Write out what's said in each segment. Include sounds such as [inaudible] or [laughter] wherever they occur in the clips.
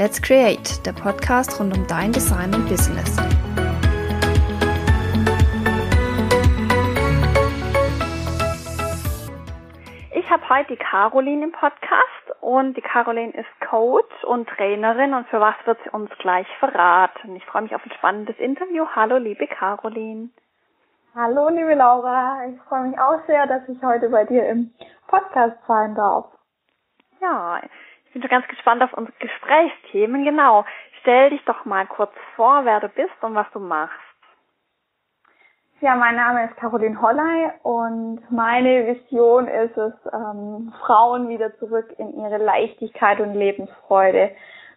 Let's Create, der Podcast rund um dein Design und Business. Ich habe heute die Caroline im Podcast und die Caroline ist Coach und Trainerin und für was wird sie uns gleich verraten. Ich freue mich auf ein spannendes Interview. Hallo, liebe Caroline. Hallo, liebe Laura. Ich freue mich auch sehr, dass ich heute bei dir im Podcast sein darf. Ja, ich bin schon ganz gespannt auf unsere Gesprächsthemen. Genau. Stell dich doch mal kurz vor, wer du bist und was du machst. Ja, mein Name ist Caroline Holley und meine Vision ist es, ähm, Frauen wieder zurück in ihre Leichtigkeit und Lebensfreude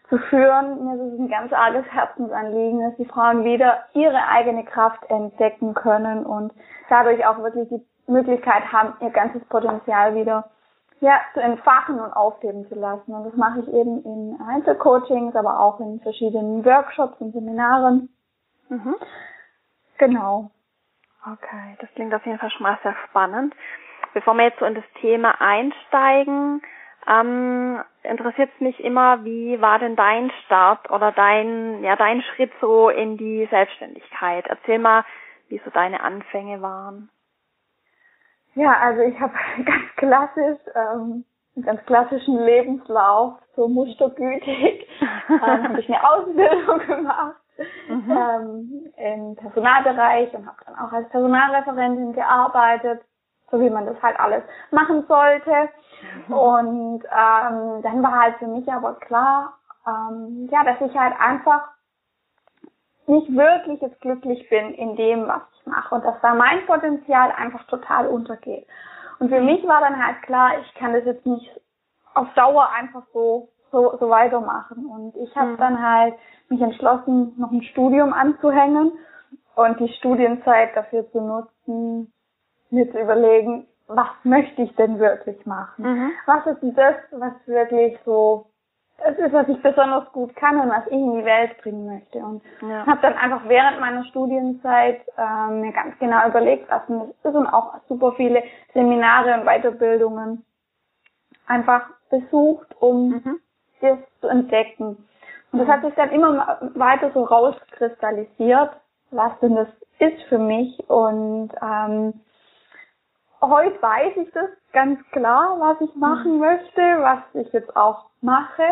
zu führen. Mir ist ein ganz arges Herzensanliegen, dass die Frauen wieder ihre eigene Kraft entdecken können und dadurch auch wirklich die Möglichkeit haben, ihr ganzes Potenzial wieder ja, zu entfachen und aufleben zu lassen. Und das mache ich eben in Einzelcoachings, aber auch in verschiedenen Workshops und Seminaren. Mhm. Genau. Okay, das klingt auf jeden Fall schon mal sehr spannend. Bevor wir jetzt so in das Thema einsteigen, ähm, interessiert es mich immer, wie war denn dein Start oder dein, ja, dein Schritt so in die Selbstständigkeit? Erzähl mal, wie so deine Anfänge waren. Ja, also ich habe [laughs] ganz klassisch, ähm, einen ganz klassischen Lebenslauf, so mustergültig, [laughs] ähm, habe ich eine Ausbildung gemacht mhm. ähm, im Personalbereich und habe dann auch als Personalreferentin gearbeitet, so wie man das halt alles machen sollte. Mhm. Und ähm, dann war halt für mich aber klar, ähm, ja, dass ich halt einfach nicht wirklich jetzt glücklich bin in dem, was ich mache und dass da mein Potenzial einfach total untergeht. Und für mich war dann halt klar, ich kann das jetzt nicht auf Dauer einfach so so, so weitermachen. Und ich habe mhm. dann halt mich entschlossen, noch ein Studium anzuhängen und die Studienzeit dafür zu nutzen, mir zu überlegen, was möchte ich denn wirklich machen? Mhm. Was ist das, was wirklich so es ist, was ich besonders gut kann und was ich in die Welt bringen möchte. Und ja. habe dann einfach während meiner Studienzeit ähm, mir ganz genau überlegt, was mir ist und auch super viele Seminare und Weiterbildungen einfach besucht, um mhm. das zu entdecken. Und das hat sich dann immer weiter so rauskristallisiert, was denn das ist für mich. Und ähm, heute weiß ich das ganz klar, was ich machen mhm. möchte, was ich jetzt auch mache.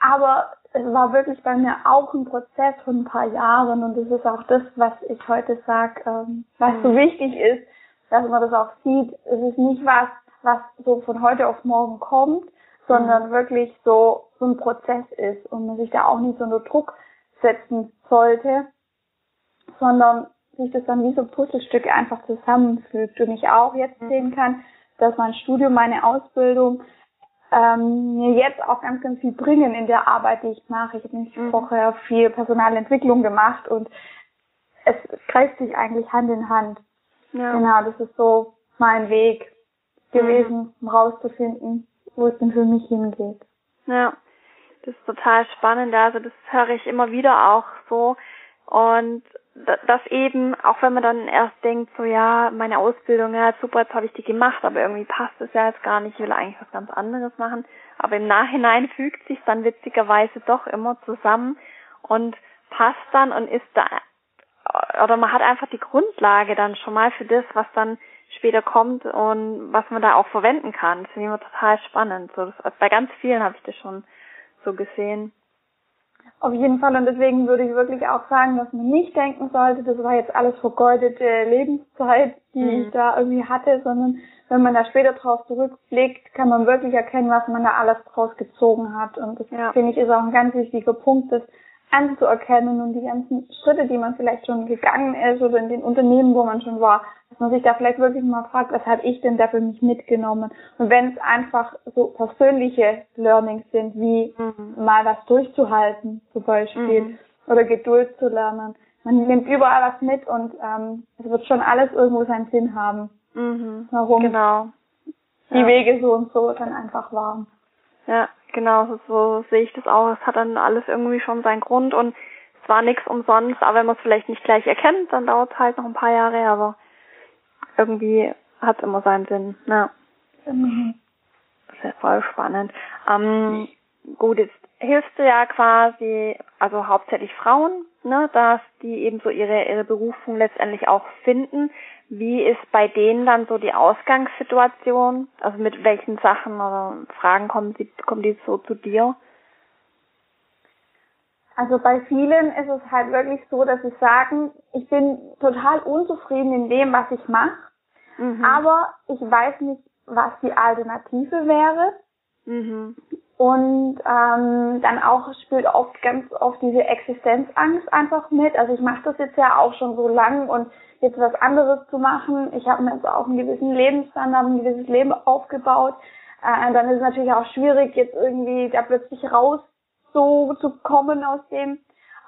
Aber es war wirklich bei mir auch ein Prozess von ein paar Jahren und das ist auch das, was ich heute sage, ähm, was so mhm. wichtig ist, dass man das auch sieht. Es ist nicht was, was so von heute auf morgen kommt, sondern mhm. wirklich so, so ein Prozess ist und man sich da auch nicht so unter Druck setzen sollte, sondern sich das dann wie so Puzzlestücke einfach zusammenfügt und ich auch jetzt mhm. sehen kann, dass mein Studium, meine Ausbildung ähm, mir jetzt auch ganz, ganz viel bringen in der Arbeit, die ich mache. Ich habe nämlich mhm. vorher viel Personalentwicklung gemacht und es greift sich eigentlich Hand in Hand. Ja. Genau, das ist so mein Weg gewesen, mhm. um rauszufinden, wo es denn für mich hingeht. Ja, das ist total spannend. Also das höre ich immer wieder auch so. Und das eben, auch wenn man dann erst denkt, so ja, meine Ausbildung, ja super, jetzt habe ich die gemacht, aber irgendwie passt es ja jetzt gar nicht, ich will eigentlich was ganz anderes machen. Aber im Nachhinein [laughs] fügt sich dann witzigerweise doch immer zusammen und passt dann und ist da, oder man hat einfach die Grundlage dann schon mal für das, was dann später kommt und was man da auch verwenden kann. Das finde ich immer total spannend. So, das, bei ganz vielen habe ich das schon so gesehen. Auf jeden Fall und deswegen würde ich wirklich auch sagen, dass man nicht denken sollte, das war jetzt alles vergeudete Lebenszeit, die mhm. ich da irgendwie hatte, sondern wenn man da später drauf zurückblickt, kann man wirklich erkennen, was man da alles draus gezogen hat. Und das ja. finde ich ist auch ein ganz wichtiger Punkt, das anzuerkennen und die ganzen Schritte, die man vielleicht schon gegangen ist oder in den Unternehmen, wo man schon war, dass man sich da vielleicht wirklich mal fragt, was habe ich denn da für mich mitgenommen? Und wenn es einfach so persönliche Learnings sind, wie mhm. mal was durchzuhalten zum Beispiel mhm. oder Geduld zu lernen. Man nimmt überall was mit und ähm, es wird schon alles irgendwo seinen Sinn haben. Mhm. Warum genau. die ja. Wege so und so dann einfach waren. Ja, genau, so, so sehe ich das auch. Es hat dann alles irgendwie schon seinen Grund und es war nichts umsonst, aber wenn man es vielleicht nicht gleich erkennt, dann dauert es halt noch ein paar Jahre, aber irgendwie hat es immer seinen Sinn. Ja. Mhm. Das ist ja voll spannend. Ähm, gut, jetzt hilfst du ja quasi, also hauptsächlich Frauen, ne, dass die eben so ihre, ihre Berufung letztendlich auch finden. Wie ist bei denen dann so die Ausgangssituation? Also mit welchen Sachen oder Fragen kommen sie, kommen die so zu dir? Also bei vielen ist es halt wirklich so, dass sie sagen, ich bin total unzufrieden in dem, was ich mache, mhm. aber ich weiß nicht, was die Alternative wäre. Mhm. Und ähm, dann auch spielt oft ganz oft diese Existenzangst einfach mit. Also ich mache das jetzt ja auch schon so lang und jetzt was anderes zu machen. Ich habe mir jetzt auch einen gewissen Lebensstandard, ein gewisses Leben aufgebaut. Äh, dann ist es natürlich auch schwierig, jetzt irgendwie da plötzlich raus so zu kommen aus dem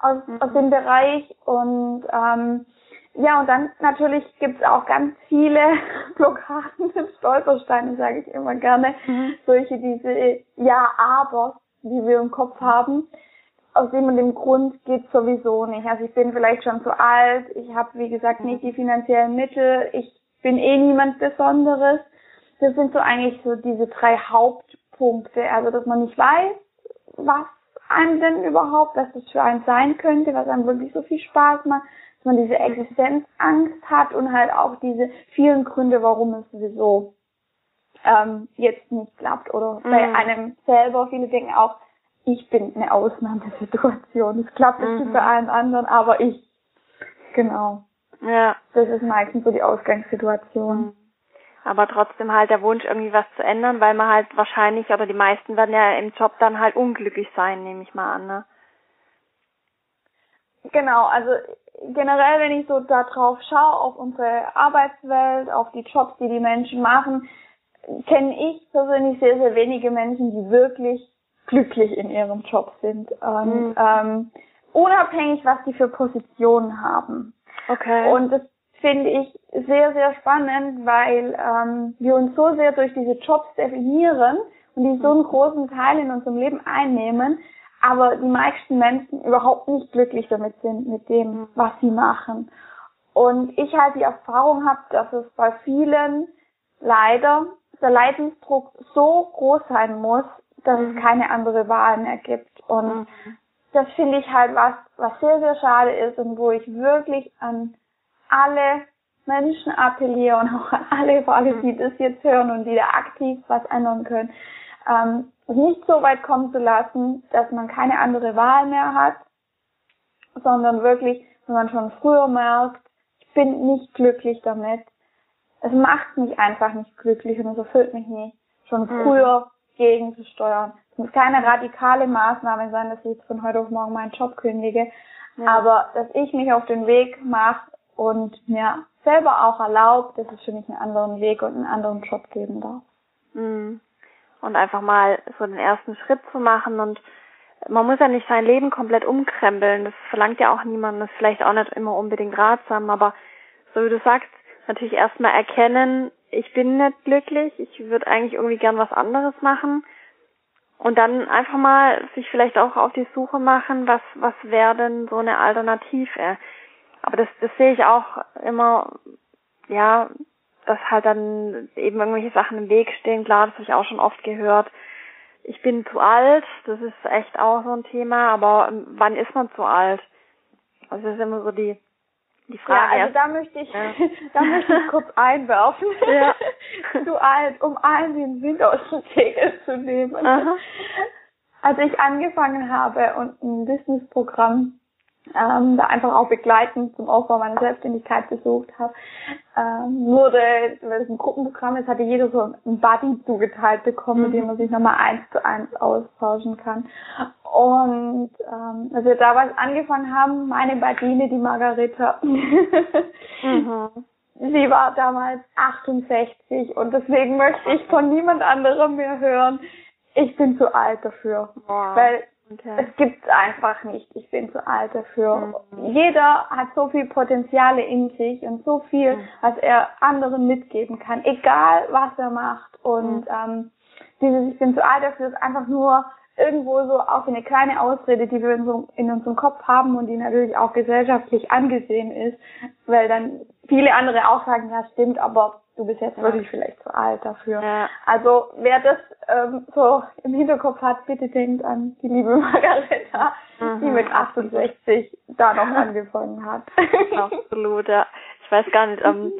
aus, mhm. aus dem Bereich und ähm, ja, und dann natürlich gibt's auch ganz viele [laughs] Blockaden, Stolpersteine, sage ich immer gerne, mhm. solche diese Ja-Aber, die wir im Kopf haben. Aus dem und dem Grund geht's sowieso nicht. Also ich bin vielleicht schon zu alt, ich habe wie gesagt nicht die finanziellen Mittel, ich bin eh niemand Besonderes. Das sind so eigentlich so diese drei Hauptpunkte. Also dass man nicht weiß, was einem denn überhaupt, was das für einen sein könnte, was einem wirklich so viel Spaß macht dass man diese Existenzangst hat und halt auch diese vielen Gründe, warum es sowieso ähm, jetzt nicht klappt. Oder mhm. bei einem selber, viele denken auch, ich bin eine Ausnahmesituation. Es klappt mhm. nicht bei allen anderen, aber ich. Genau. Ja. Das ist meistens so die Ausgangssituation. Mhm. Aber trotzdem halt der Wunsch, irgendwie was zu ändern, weil man halt wahrscheinlich, oder die meisten werden ja im Job dann halt unglücklich sein, nehme ich mal an, ne? Genau, also generell, wenn ich so da drauf schaue, auf unsere Arbeitswelt, auf die Jobs, die die Menschen machen, kenne ich persönlich sehr, sehr wenige Menschen, die wirklich glücklich in ihrem Job sind. Und mhm. ähm, unabhängig, was die für Positionen haben. Okay. Und das finde ich sehr, sehr spannend, weil ähm, wir uns so sehr durch diese Jobs definieren und die so einen großen Teil in unserem Leben einnehmen, aber die meisten Menschen überhaupt nicht glücklich damit sind, mit dem, was sie machen. Und ich halt die Erfahrung habe, dass es bei vielen leider der Leidensdruck so groß sein muss, dass es mhm. keine andere Wahl mehr gibt. Und mhm. das finde ich halt was, was sehr, sehr schade ist und wo ich wirklich an alle Menschen appelliere und auch an alle, vor allem, die das jetzt hören und die da aktiv was ändern können, ähm, nicht so weit kommen zu lassen, dass man keine andere Wahl mehr hat, sondern wirklich, wenn man schon früher merkt, ich bin nicht glücklich damit, es macht mich einfach nicht glücklich und es erfüllt mich nicht, schon mhm. früher mhm. gegenzusteuern. Es muss keine radikale Maßnahme sein, dass ich jetzt von heute auf morgen meinen Job kündige, ja. aber dass ich mich auf den Weg mache und mir selber auch erlaubt, dass es für mich einen anderen Weg und einen anderen Job geben darf. Mhm und einfach mal so den ersten Schritt zu machen und man muss ja nicht sein Leben komplett umkrempeln. Das verlangt ja auch niemand. Das ist vielleicht auch nicht immer unbedingt ratsam, aber so wie du sagst, natürlich erstmal erkennen, ich bin nicht glücklich, ich würde eigentlich irgendwie gern was anderes machen. Und dann einfach mal sich vielleicht auch auf die Suche machen, was, was wäre denn so eine Alternative. Aber das, das sehe ich auch immer, ja, dass halt dann eben irgendwelche Sachen im Weg stehen. Klar, das habe ich auch schon oft gehört. Ich bin zu alt, das ist echt auch so ein Thema, aber ähm, wann ist man zu alt? Also das ist immer so die die Frage. Ja, also da möchte ich, ja. [laughs] da möchte ich kurz einwerfen. Ja. [laughs] zu alt, um allen den Wind aus dem Segel zu nehmen. Aha. Als ich angefangen habe und ein Businessprogramm ähm, da einfach auch begleitend zum Aufbau meiner Selbstständigkeit besucht habe, ähm, wurde, weil es ein Gruppenprogramm ist, hatte jeder so ein Buddy zugeteilt bekommen, mhm. mit dem man sich nochmal eins zu eins austauschen kann. Und ähm, als wir damals angefangen haben, meine Badine, die Margareta, mhm. [laughs] sie war damals 68 und deswegen möchte ich von niemand anderem mehr hören, ich bin zu alt dafür. Wow. Weil Okay. Es gibt's einfach nicht. Ich bin zu alt dafür. Mhm. Jeder hat so viel Potenziale in sich und so viel, mhm. was er anderen mitgeben kann, egal was er macht. Und mhm. ähm, dieses Ich bin zu alt dafür ist einfach nur irgendwo so auch eine kleine Ausrede, die wir in, so, in unserem Kopf haben und die natürlich auch gesellschaftlich angesehen ist, weil dann viele andere auch sagen, ja stimmt, aber du bist jetzt wirklich vielleicht zu alt dafür. Ja. Also wer das ähm, so im Hinterkopf hat, bitte denkt an die liebe [laughs] Margareta, mhm. die mit 68 da noch angefangen hat. [laughs] Absolut, ja. Ich weiß gar nicht, ähm,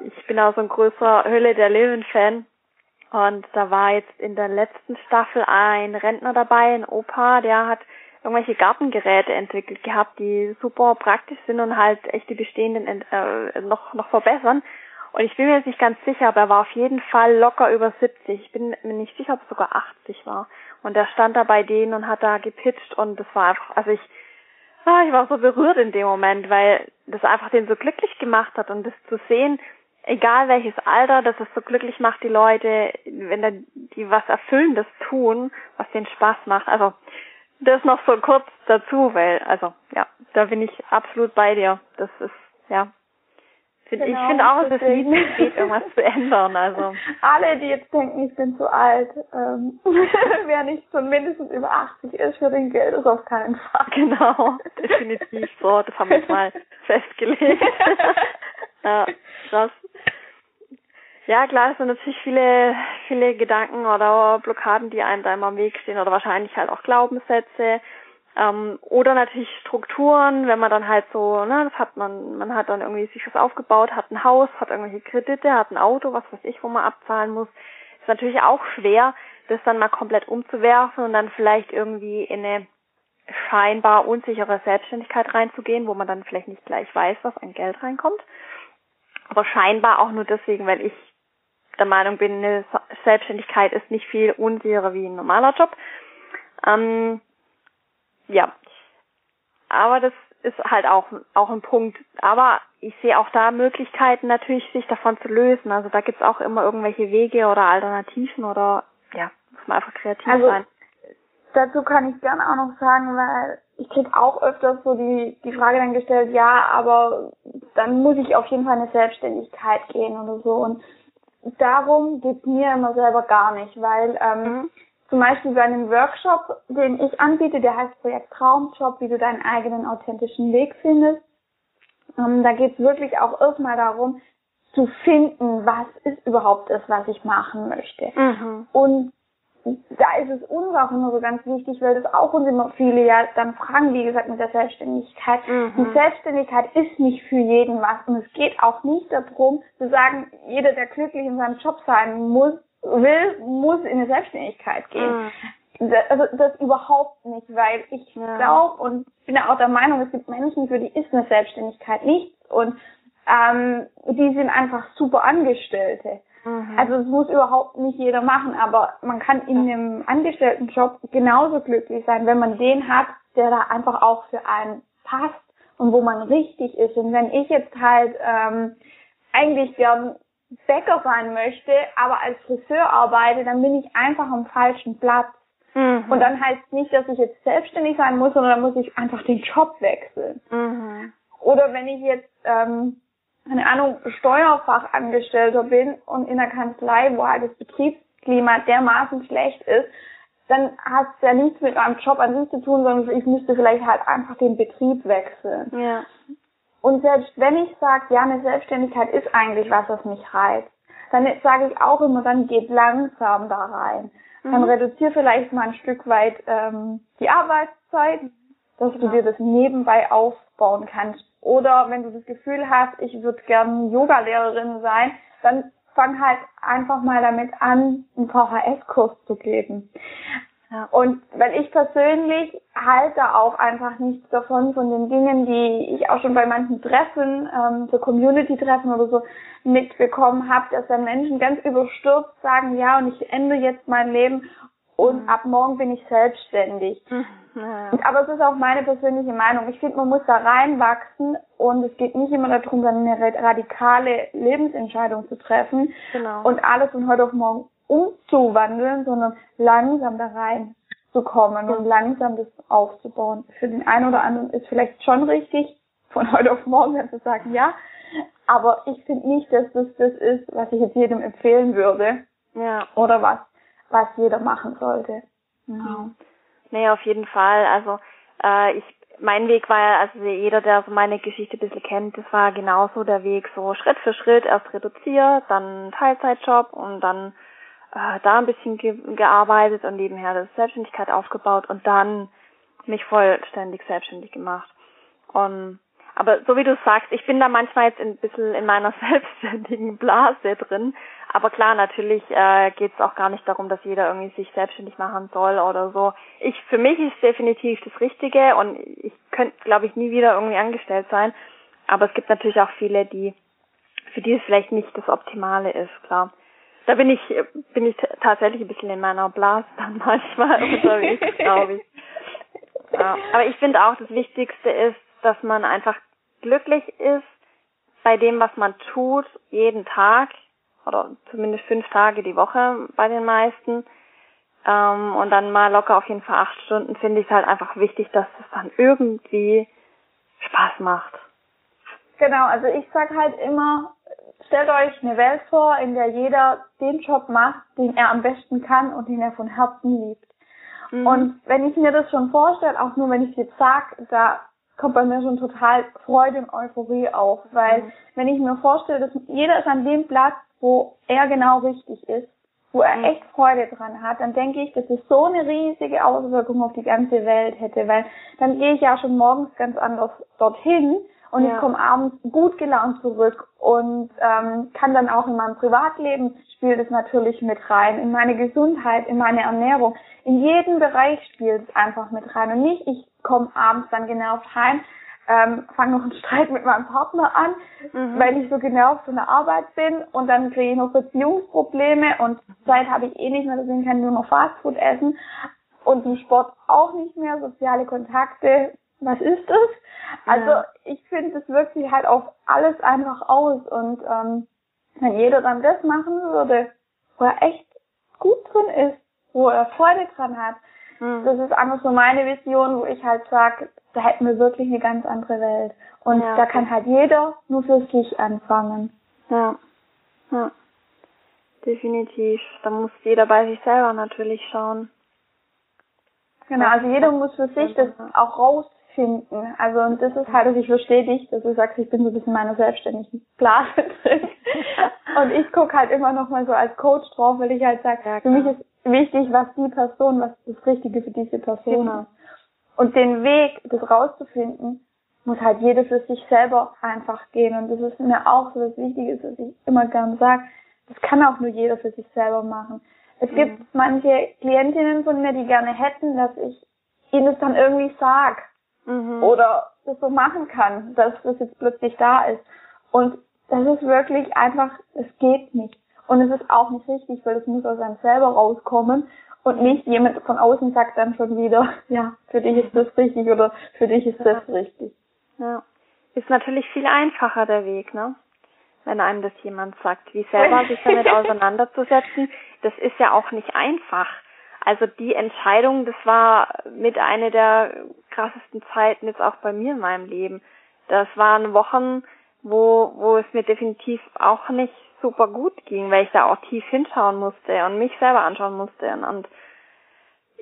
ich bin auch so ein größer Hölle der Löwen-Fan. Und da war jetzt in der letzten Staffel ein Rentner dabei, ein Opa, der hat irgendwelche Gartengeräte entwickelt gehabt, die super praktisch sind und halt echt die bestehenden äh, noch noch verbessern. Und ich bin mir jetzt nicht ganz sicher, aber er war auf jeden Fall locker über 70. Ich bin mir nicht sicher, ob es sogar 80 war. Und er stand da bei denen und hat da gepitcht und das war einfach, also ich, ah, ich war so berührt in dem Moment, weil das einfach den so glücklich gemacht hat und das zu sehen, egal welches Alter, dass es so glücklich macht, die Leute, wenn da die was Erfüllendes tun, was denen Spaß macht. Also das noch so kurz dazu, weil, also ja, da bin ich absolut bei dir. Das ist, ja. Find, genau, ich finde auch, es ist nie zu spät, irgendwas zu ändern. Also [laughs] alle, die jetzt denken, ich bin zu alt, ähm, [laughs] wer nicht schon mindestens über 80 ist, für den Geld ist auf keinen Fall. Genau, definitiv so. Das haben wir jetzt mal [laughs] festgelegt. ja, krass. Ja, klar, es sind natürlich viele, viele Gedanken oder Blockaden, die einem da immer am Weg stehen oder wahrscheinlich halt auch Glaubenssätze. Ähm, oder natürlich Strukturen, wenn man dann halt so, ne, das hat man, man hat dann irgendwie sich was aufgebaut, hat ein Haus, hat irgendwelche Kredite, hat ein Auto, was weiß ich, wo man abzahlen muss. Ist natürlich auch schwer, das dann mal komplett umzuwerfen und dann vielleicht irgendwie in eine scheinbar unsichere Selbstständigkeit reinzugehen, wo man dann vielleicht nicht gleich weiß, was an Geld reinkommt. Aber scheinbar auch nur deswegen, weil ich der Meinung bin, eine Selbstständigkeit ist nicht viel unsicherer wie ein normaler Job. Ähm, ja, aber das ist halt auch auch ein Punkt. Aber ich sehe auch da Möglichkeiten natürlich, sich davon zu lösen. Also da gibt's auch immer irgendwelche Wege oder Alternativen oder ja, muss man einfach kreativ also, sein. Dazu kann ich gerne auch noch sagen, weil ich krieg auch öfters so die die Frage dann gestellt, ja, aber dann muss ich auf jeden Fall eine Selbstständigkeit gehen oder so und darum geht mir immer selber gar nicht, weil ähm, mhm. Zum Beispiel bei einem Workshop, den ich anbiete, der heißt Projekt Traumjob, wie du deinen eigenen authentischen Weg findest, ähm, da geht es wirklich auch erstmal darum, zu finden, was ist überhaupt das, was ich machen möchte. Mhm. Und da ist es uns auch immer so ganz wichtig, weil das auch uns immer viele ja dann fragen, wie gesagt, mit der Selbstständigkeit. Mhm. Die Selbstständigkeit ist nicht für jeden was und es geht auch nicht darum zu sagen, jeder, der glücklich in seinem Job sein muss, will, muss in eine Selbstständigkeit gehen. Mhm. Das, also das überhaupt nicht, weil ich ja. glaube und bin auch der Meinung, es gibt Menschen, für die ist eine Selbstständigkeit nichts und ähm, die sind einfach super Angestellte. Mhm. Also es muss überhaupt nicht jeder machen, aber man kann in einem Angestelltenjob genauso glücklich sein, wenn man den hat, der da einfach auch für einen passt und wo man richtig ist. Und wenn ich jetzt halt ähm, eigentlich gern Bäcker sein möchte, aber als Friseur arbeite, dann bin ich einfach am falschen Platz. Mhm. Und dann heißt nicht, dass ich jetzt selbstständig sein muss, sondern dann muss ich einfach den Job wechseln. Mhm. Oder wenn ich jetzt ähm, keine Ahnung, Steuerfachangestellter bin und in der Kanzlei, wo halt das Betriebsklima dermaßen schlecht ist, dann hat es ja nichts mit meinem Job an sich zu tun, sondern ich müsste vielleicht halt einfach den Betrieb wechseln. Ja. Und selbst wenn ich sage, ja, eine Selbstständigkeit ist eigentlich was, was mich reizt, dann sage ich auch immer, dann geht langsam da rein. Mhm. Dann reduziere vielleicht mal ein Stück weit ähm, die Arbeitszeit, dass ja. du dir das nebenbei aufbauen kannst. Oder wenn du das Gefühl hast, ich würde gern Yoga-Lehrerin sein, dann fang halt einfach mal damit an, einen VHS-Kurs zu geben. Ja. Und weil ich persönlich halte auch einfach nichts davon, von den Dingen, die ich auch schon bei manchen Treffen, ähm, so Community-Treffen oder so mitbekommen habe, dass dann Menschen ganz überstürzt sagen, ja, und ich ende jetzt mein Leben und mhm. ab morgen bin ich selbstständig. Mhm. Ja. Aber es ist auch meine persönliche Meinung. Ich finde, man muss da reinwachsen und es geht nicht immer darum, dann eine radikale Lebensentscheidung zu treffen genau. und alles von heute auf morgen umzuwandeln, sondern langsam da rein zu kommen ja. und langsam das aufzubauen. Für den einen oder anderen ist vielleicht schon richtig, von heute auf morgen dann zu sagen, ja, aber ich finde nicht, dass das das ist, was ich jetzt jedem empfehlen würde. Ja. Oder was, was jeder machen sollte. Genau. Nee, auf jeden Fall. Also äh, ich mein Weg war ja, also jeder, der so meine Geschichte ein bisschen kennt, das war genauso der Weg, so Schritt für Schritt, erst reduziert, dann Teilzeitjob und dann äh, da ein bisschen ge gearbeitet und nebenher das Selbstständigkeit aufgebaut und dann mich vollständig selbstständig gemacht. Und aber so wie du sagst, ich bin da manchmal jetzt ein bisschen in meiner [laughs] selbstständigen Blase drin. Aber klar, natürlich äh, geht es auch gar nicht darum, dass jeder irgendwie sich selbstständig machen soll oder so. Ich für mich ist definitiv das Richtige und ich könnte, glaube ich, nie wieder irgendwie angestellt sein. Aber es gibt natürlich auch viele, die für die es vielleicht nicht das Optimale ist, klar. Da bin ich bin ich tatsächlich ein bisschen in meiner Blase dann [laughs] manchmal unterwegs, glaube ich. [laughs] Ja, aber ich finde auch, das Wichtigste ist, dass man einfach glücklich ist bei dem, was man tut, jeden Tag oder zumindest fünf Tage die Woche bei den meisten. Ähm, und dann mal locker auf jeden Fall acht Stunden finde ich es halt einfach wichtig, dass es dann irgendwie Spaß macht. Genau, also ich sag halt immer, stellt euch eine Welt vor, in der jeder den Job macht, den er am besten kann und den er von Herzen liebt. Mhm. Und wenn ich mir das schon vorstelle, auch nur wenn ich es jetzt sag, da kommt bei mir schon total Freude und Euphorie auf, weil mhm. wenn ich mir vorstelle, dass jeder ist an dem Platz, wo er genau richtig ist, wo er mhm. echt Freude dran hat, dann denke ich, dass es so eine riesige Auswirkung auf die ganze Welt hätte, weil dann gehe ich ja schon morgens ganz anders dorthin und ja. ich komme abends gut gelaunt zurück und ähm, kann dann auch in meinem Privatleben spielt es natürlich mit rein, in meine Gesundheit, in meine Ernährung, in jeden Bereich spielt es einfach mit rein und nicht ich komme abends dann genervt heim, ähm, fange noch einen Streit mit meinem Partner an, mhm. weil ich so genervt von der Arbeit bin und dann kriege ich noch Beziehungsprobleme und Zeit habe ich eh nicht mehr, deswegen kann ich nur noch Fastfood essen und im Sport auch nicht mehr, soziale Kontakte, was ist das? Also ja. ich finde, es wirkt sich halt auf alles einfach aus und ähm, wenn jeder dann das machen würde, wo er echt gut drin ist, wo er Freude dran hat, Mhm. Das ist einfach so meine Vision, wo ich halt sage, da hätten wir wirklich eine ganz andere Welt. Und ja. da kann halt jeder nur für sich anfangen. Ja. Ja. Definitiv. Da muss jeder bei sich selber natürlich schauen. Genau, also jeder muss für sich das auch rausfinden. Also und das ist halt, also ich verstehe dich, dass du sagst, ich bin so ein bisschen in meiner selbstständigen Blase drin. [laughs] und ich gucke halt immer noch mal so als Coach drauf, weil ich halt sage, ja, für mich ist wichtig, was die Person, was das Richtige für diese Person genau. ist. Und den Weg, das rauszufinden, muss halt jeder für sich selber einfach gehen. Und das ist mir auch so das Wichtige, was ich immer gern sage. Das kann auch nur jeder für sich selber machen. Es mhm. gibt manche Klientinnen von mir, die gerne hätten, dass ich ihnen das dann irgendwie sag. Mhm. Oder das so machen kann, dass das jetzt plötzlich da ist. Und das ist wirklich einfach, es geht nicht. Und es ist auch nicht richtig, weil es muss aus einem selber rauskommen und nicht jemand von außen sagt dann schon wieder, [laughs] ja, für dich ist das richtig oder für dich ist das richtig. Ja. Ist natürlich viel einfacher der Weg, ne? Wenn einem das jemand sagt, wie selber sich [laughs] damit auseinanderzusetzen, das ist ja auch nicht einfach. Also die Entscheidung, das war mit einer der krassesten Zeiten jetzt auch bei mir in meinem Leben. Das waren Wochen, wo, wo es mir definitiv auch nicht super gut ging, weil ich da auch tief hinschauen musste und mich selber anschauen musste und, und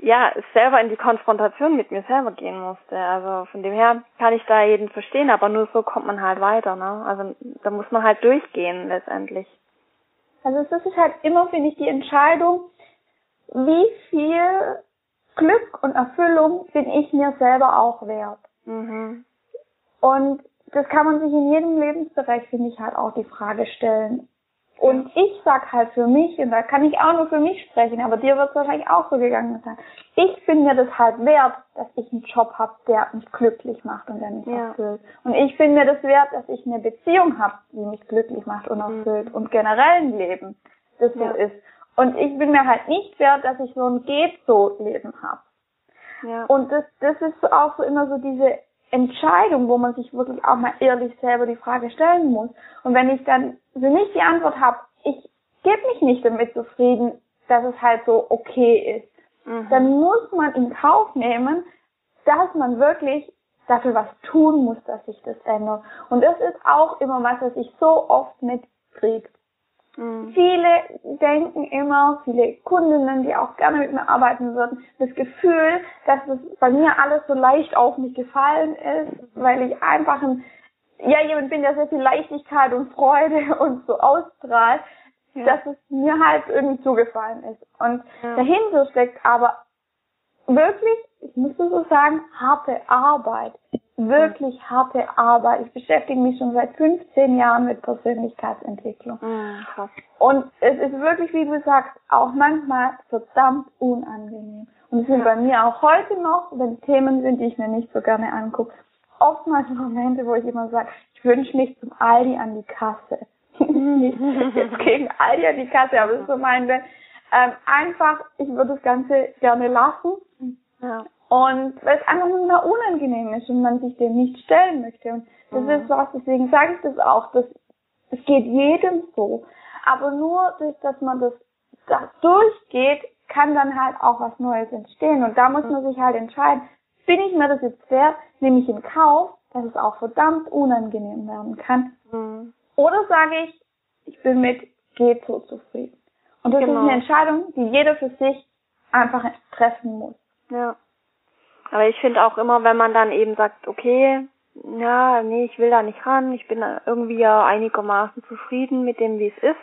ja, selber in die Konfrontation mit mir selber gehen musste. Also von dem her kann ich da jeden verstehen, aber nur so kommt man halt weiter, ne? Also da muss man halt durchgehen letztendlich. Also das ist halt immer, finde ich, die Entscheidung, wie viel Glück und Erfüllung bin ich mir selber auch wert. Mhm. Und das kann man sich in jedem Lebensbereich, finde ich, halt auch die Frage stellen. Und ich sag halt für mich, und da kann ich auch nur für mich sprechen, aber dir wird es wahrscheinlich auch so gegangen sein. Ich bin mir das halt wert, dass ich einen Job habe, der mich glücklich macht und der mich ja. erfüllt. Und ich bin mir das wert, dass ich eine Beziehung habe, die mich glücklich macht und mhm. erfüllt. Mhm. Und generell ein Leben, das so ist. Und ich bin mir halt nicht wert, dass ich so ein Geht-so-Leben habe. Ja. Und das, das ist auch so immer so diese Entscheidung, wo man sich wirklich auch mal ehrlich selber die Frage stellen muss. Und wenn ich dann für mich die Antwort habe, ich gebe mich nicht damit zufrieden, dass es halt so okay ist, mhm. dann muss man in Kauf nehmen, dass man wirklich dafür was tun muss, dass sich das ändert. Und das ist auch immer was, was ich so oft mitkriege. Mhm. Viele denken immer, viele Kundinnen, die auch gerne mit mir arbeiten würden, das Gefühl, dass es bei mir alles so leicht auf mich gefallen ist, weil ich einfach ein, ja, jemand bin, der sehr viel Leichtigkeit und Freude [laughs] und so ausstrahlt, ja. dass es mir halt irgendwie zugefallen ist. Und ja. dahinter steckt aber wirklich, ich muss so sagen, harte Arbeit. Wirklich harte Arbeit. Ich beschäftige mich schon seit 15 Jahren mit Persönlichkeitsentwicklung. Mhm, und es ist wirklich, wie du sagst, auch manchmal verdammt unangenehm. Und es sind ja. bei mir auch heute noch, wenn Themen sind, die ich mir nicht so gerne angucke, oftmals Momente, wo ich immer sage, ich wünsche mich zum Aldi an die Kasse. [laughs] jetzt gegen Aldi an die Kasse, aber das ist so mein, ähm, einfach, ich würde das Ganze gerne lassen. Ja. Und weil es einfach nur unangenehm ist und man sich dem nicht stellen möchte. Und das mhm. ist was, deswegen sage ich das auch, dass es geht jedem so. Aber nur durch, dass man das, das durchgeht, kann dann halt auch was Neues entstehen. Und da muss man sich halt entscheiden, bin ich mir das jetzt wert, nehme ich in Kauf, dass es auch verdammt unangenehm werden kann. Mhm. Oder sage ich, ich bin mit geht so zufrieden. Und das genau. ist eine Entscheidung, die jeder für sich einfach treffen muss. Ja. Aber ich finde auch immer, wenn man dann eben sagt, okay, ja, nee, ich will da nicht ran, ich bin irgendwie ja einigermaßen zufrieden mit dem, wie es ist,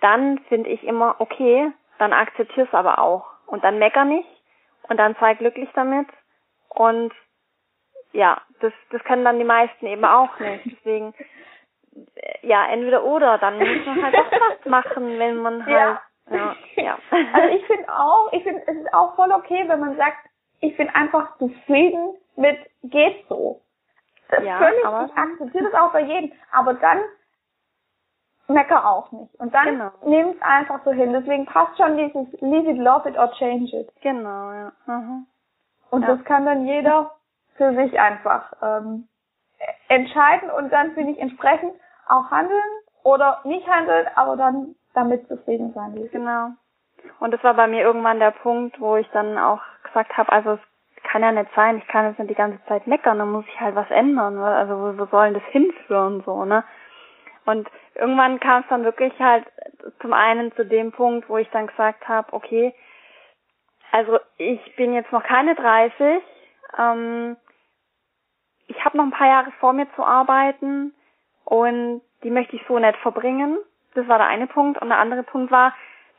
dann finde ich immer, okay, dann akzeptier's aber auch. Und dann mecker nicht und dann sei glücklich damit. Und ja, das, das können dann die meisten eben auch nicht. [laughs] Deswegen ja, entweder oder, dann muss man halt auch was machen, wenn man halt, ja, ja. Also ich finde auch, ich finde, es ist auch voll okay, wenn man sagt, ich bin einfach zufrieden mit, geht so. Das ja, völlig, aber, ich akzeptiere das auch bei jedem, aber dann mecker auch nicht. Und dann genau. nimm es einfach so hin. Deswegen passt schon dieses leave it, love it or change it. Genau, ja. Mhm. Und ja. das kann dann jeder für sich einfach ähm, entscheiden und dann finde ich entsprechend auch handeln oder nicht handeln, aber dann damit zufrieden sein. Genau. Und das war bei mir irgendwann der Punkt, wo ich dann auch gesagt habe, also es kann ja nicht sein, ich kann jetzt nicht die ganze Zeit meckern, dann muss ich halt was ändern, also wo sollen das hinführen so, ne? Und irgendwann kam es dann wirklich halt zum einen zu dem Punkt, wo ich dann gesagt habe, okay, also ich bin jetzt noch keine 30, ähm, ich habe noch ein paar Jahre vor mir zu arbeiten, und die möchte ich so nicht verbringen. Das war der eine Punkt. Und der andere Punkt war,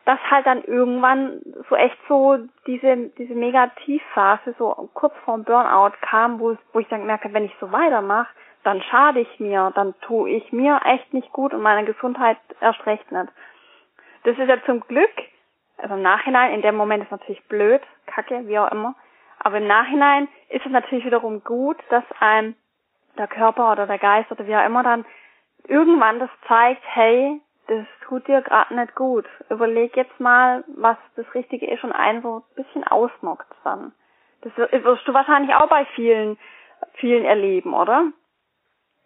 dass halt dann irgendwann so echt so diese, diese Mega-Tiefphase so kurz vorm Burnout kam, wo, wo ich dann gemerkt habe, wenn ich so weitermache, dann schade ich mir, dann tue ich mir echt nicht gut und meine Gesundheit erst recht nicht. Das ist ja zum Glück, also im Nachhinein, in dem Moment ist natürlich blöd, kacke, wie auch immer, aber im Nachhinein ist es natürlich wiederum gut, dass einem der Körper oder der Geist oder wie auch immer dann irgendwann das zeigt, hey, das tut dir gerade nicht gut. Überleg jetzt mal, was das Richtige ist und einen so ein bisschen ausnockt dann. Das wirst du wahrscheinlich auch bei vielen, vielen erleben, oder?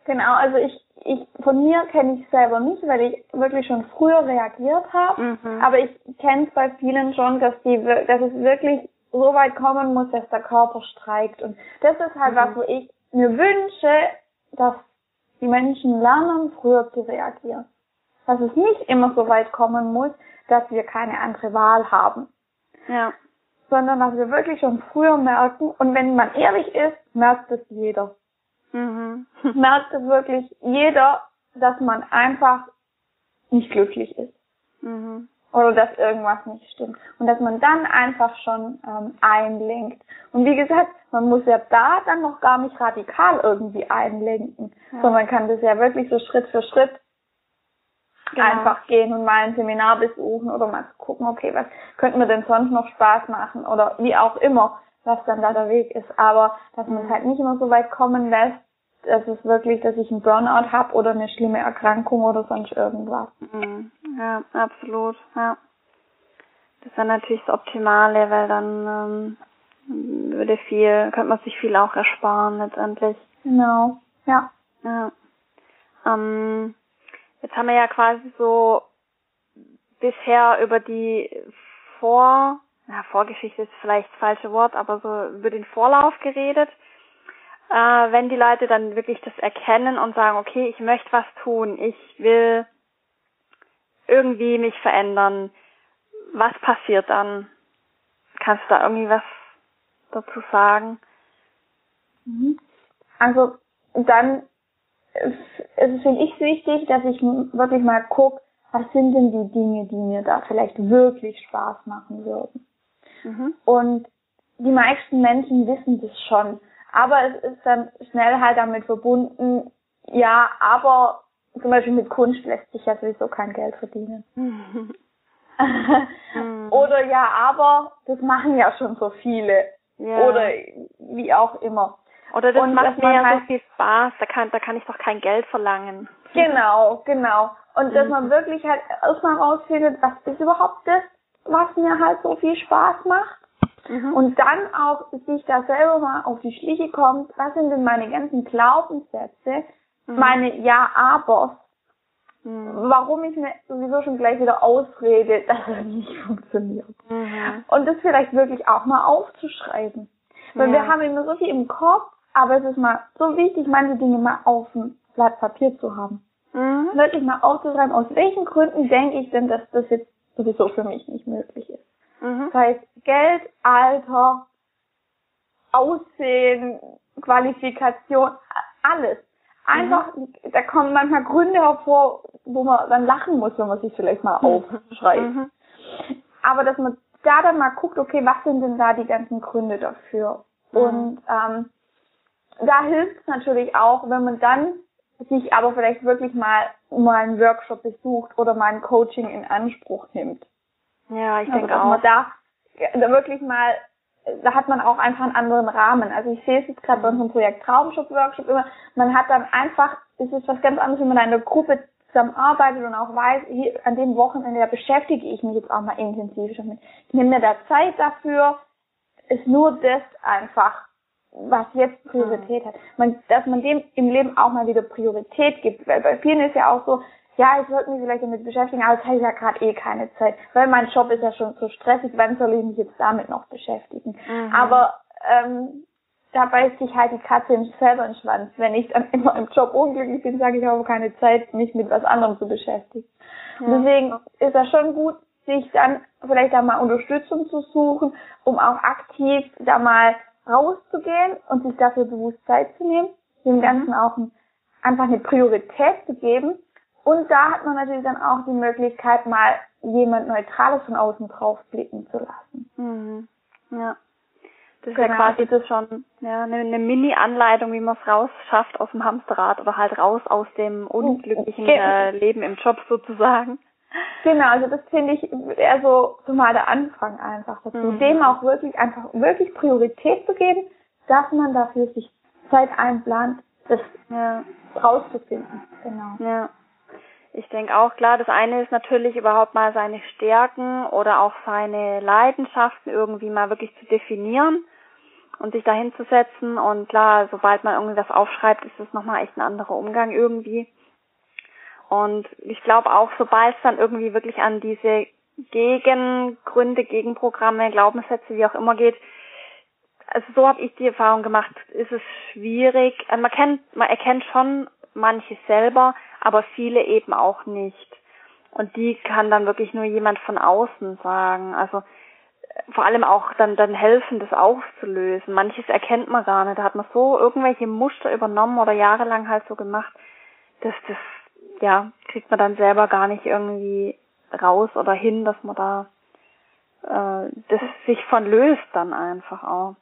Genau, also ich, ich von mir kenne ich selber nicht, weil ich wirklich schon früher reagiert habe. Mhm. Aber ich kenne es bei vielen schon, dass die, dass es wirklich so weit kommen muss, dass der Körper streikt. Und das ist halt mhm. was, wo ich mir wünsche, dass die Menschen lernen, früher zu reagieren. Dass es nicht immer so weit kommen muss, dass wir keine andere Wahl haben. Ja. Sondern dass wir wirklich schon früher merken, und wenn man ehrlich ist, merkt es jeder. Mhm. [laughs] [laughs] merkt es wirklich jeder, dass man einfach nicht glücklich ist. Mhm oder dass irgendwas nicht stimmt. Und dass man dann einfach schon ähm, einlenkt. Und wie gesagt, man muss ja da dann noch gar nicht radikal irgendwie einlenken, ja. sondern kann das ja wirklich so Schritt für Schritt genau. einfach gehen und mal ein Seminar besuchen oder mal gucken, okay, was könnte mir denn sonst noch Spaß machen oder wie auch immer, was dann da der Weg ist. Aber dass man es mhm. halt nicht immer so weit kommen lässt, dass es wirklich, dass ich einen Burnout habe oder eine schlimme Erkrankung oder sonst irgendwas. Mhm. Ja, absolut, ja. Das wäre natürlich das Optimale, weil dann ähm, würde viel, könnte man sich viel auch ersparen letztendlich. Genau, ja. Ja. Ähm, jetzt haben wir ja quasi so bisher über die Vor, ja, Vorgeschichte ist vielleicht das falsche Wort, aber so über den Vorlauf geredet äh, wenn die Leute dann wirklich das erkennen und sagen, okay, ich möchte was tun, ich will irgendwie mich verändern, was passiert dann? Kannst du da irgendwie was dazu sagen? Mhm. Also dann ist es, finde ich, wichtig, dass ich wirklich mal gucke, was sind denn die Dinge, die mir da vielleicht wirklich Spaß machen würden. Mhm. Und die meisten Menschen wissen das schon. Aber es ist dann schnell halt damit verbunden, ja, aber zum Beispiel mit Kunst lässt sich ja sowieso kein Geld verdienen. [laughs] [laughs] Oder ja, aber das machen ja schon so viele. Ja. Oder wie auch immer. Oder das und macht mir ja halt so viel Spaß, da kann, da kann ich doch kein Geld verlangen. Genau, genau. Und dass man wirklich halt erstmal rausfindet, was ist überhaupt das, was mir halt so viel Spaß macht. Mhm. Und dann auch sich da selber mal auf die Schliche kommt, was sind denn meine ganzen Glaubenssätze, mhm. meine Ja-Abers, mhm. warum ich mir sowieso schon gleich wieder ausrede, [laughs] dass es nicht funktioniert. Mhm. Und das vielleicht wirklich auch mal aufzuschreiben. Weil wir haben immer so viel im Kopf, aber es ist mal so wichtig, manche Dinge mal auf dem Blatt Papier zu haben. Mhm. Wirklich mal aufzuschreiben, aus welchen Gründen denke ich denn, dass das jetzt sowieso für mich nicht möglich ist. Mhm. Das heißt, Geld, Alter, Aussehen, Qualifikation, alles. Einfach, mhm. da kommen manchmal Gründe hervor, wo man dann lachen muss, wenn man sich vielleicht mal mhm. aufschreibt. Mhm. Aber dass man da dann mal guckt, okay, was sind denn da die ganzen Gründe dafür? Mhm. Und ähm, da hilft es natürlich auch, wenn man dann sich aber vielleicht wirklich mal mal einen Workshop besucht oder mal ein Coaching in Anspruch nimmt. Ja, ich also, denke auch. Da, da wirklich mal, da hat man auch einfach einen anderen Rahmen. Also ich sehe es jetzt gerade bei unserem Projekt Traumshop Workshop immer, man hat dann einfach, es ist was ganz anderes, wenn man in einer Gruppe zusammenarbeitet und auch weiß, hier an dem Wochenende, da beschäftige ich mich jetzt auch mal intensiv damit. Ich nehme mir da Zeit dafür, ist nur das einfach was jetzt Priorität hat. Man, dass man dem im Leben auch mal wieder Priorität gibt. Weil bei vielen ist ja auch so, ja, ich sollte mich vielleicht damit beschäftigen, aber jetzt habe ich ja gerade eh keine Zeit. Weil mein Job ist ja schon so stressig, wann soll ich mich jetzt damit noch beschäftigen? Mhm. Aber ähm, da beißt sich halt die Katze selber in den Schwanz. Wenn ich dann [laughs] immer im Job unglücklich bin, sage ich aber keine Zeit, mich mit was anderem zu beschäftigen. Ja. Deswegen ist das schon gut, sich dann vielleicht da mal Unterstützung zu suchen, um auch aktiv da mal rauszugehen und sich dafür bewusst Zeit zu nehmen, dem mhm. Ganzen auch ein, einfach eine Priorität zu geben. Und da hat man natürlich dann auch die Möglichkeit, mal jemand Neutrales von außen drauf blicken zu lassen. Mhm. Ja. Das ist genau. ja quasi das schon ja, eine, eine Mini-Anleitung, wie man es rausschafft aus dem Hamsterrad oder halt raus aus dem unglücklichen äh, Leben im Job sozusagen. Genau, also das finde ich eher so, so mal der Anfang einfach dazu. Mhm. Dem auch wirklich einfach wirklich Priorität zu geben, dass man dafür sich Zeit einplant, das ja. rauszufinden. Genau. Ja. Ich denke auch, klar, das eine ist natürlich überhaupt mal seine Stärken oder auch seine Leidenschaften irgendwie mal wirklich zu definieren und sich dahin zu setzen. Und klar, sobald man irgendwie was aufschreibt, ist es nochmal echt ein anderer Umgang irgendwie. Und ich glaube auch, sobald es dann irgendwie wirklich an diese Gegengründe, Gegenprogramme, Glaubenssätze, wie auch immer geht, also so habe ich die Erfahrung gemacht, ist es schwierig. Also man kennt, man erkennt schon manche selber, aber viele eben auch nicht. Und die kann dann wirklich nur jemand von außen sagen. Also vor allem auch dann dann helfen, das aufzulösen. Manches erkennt man gar nicht. Da hat man so irgendwelche Muster übernommen oder jahrelang halt so gemacht, dass das ja, kriegt man dann selber gar nicht irgendwie raus oder hin, dass man da äh, das sich von löst dann einfach auch.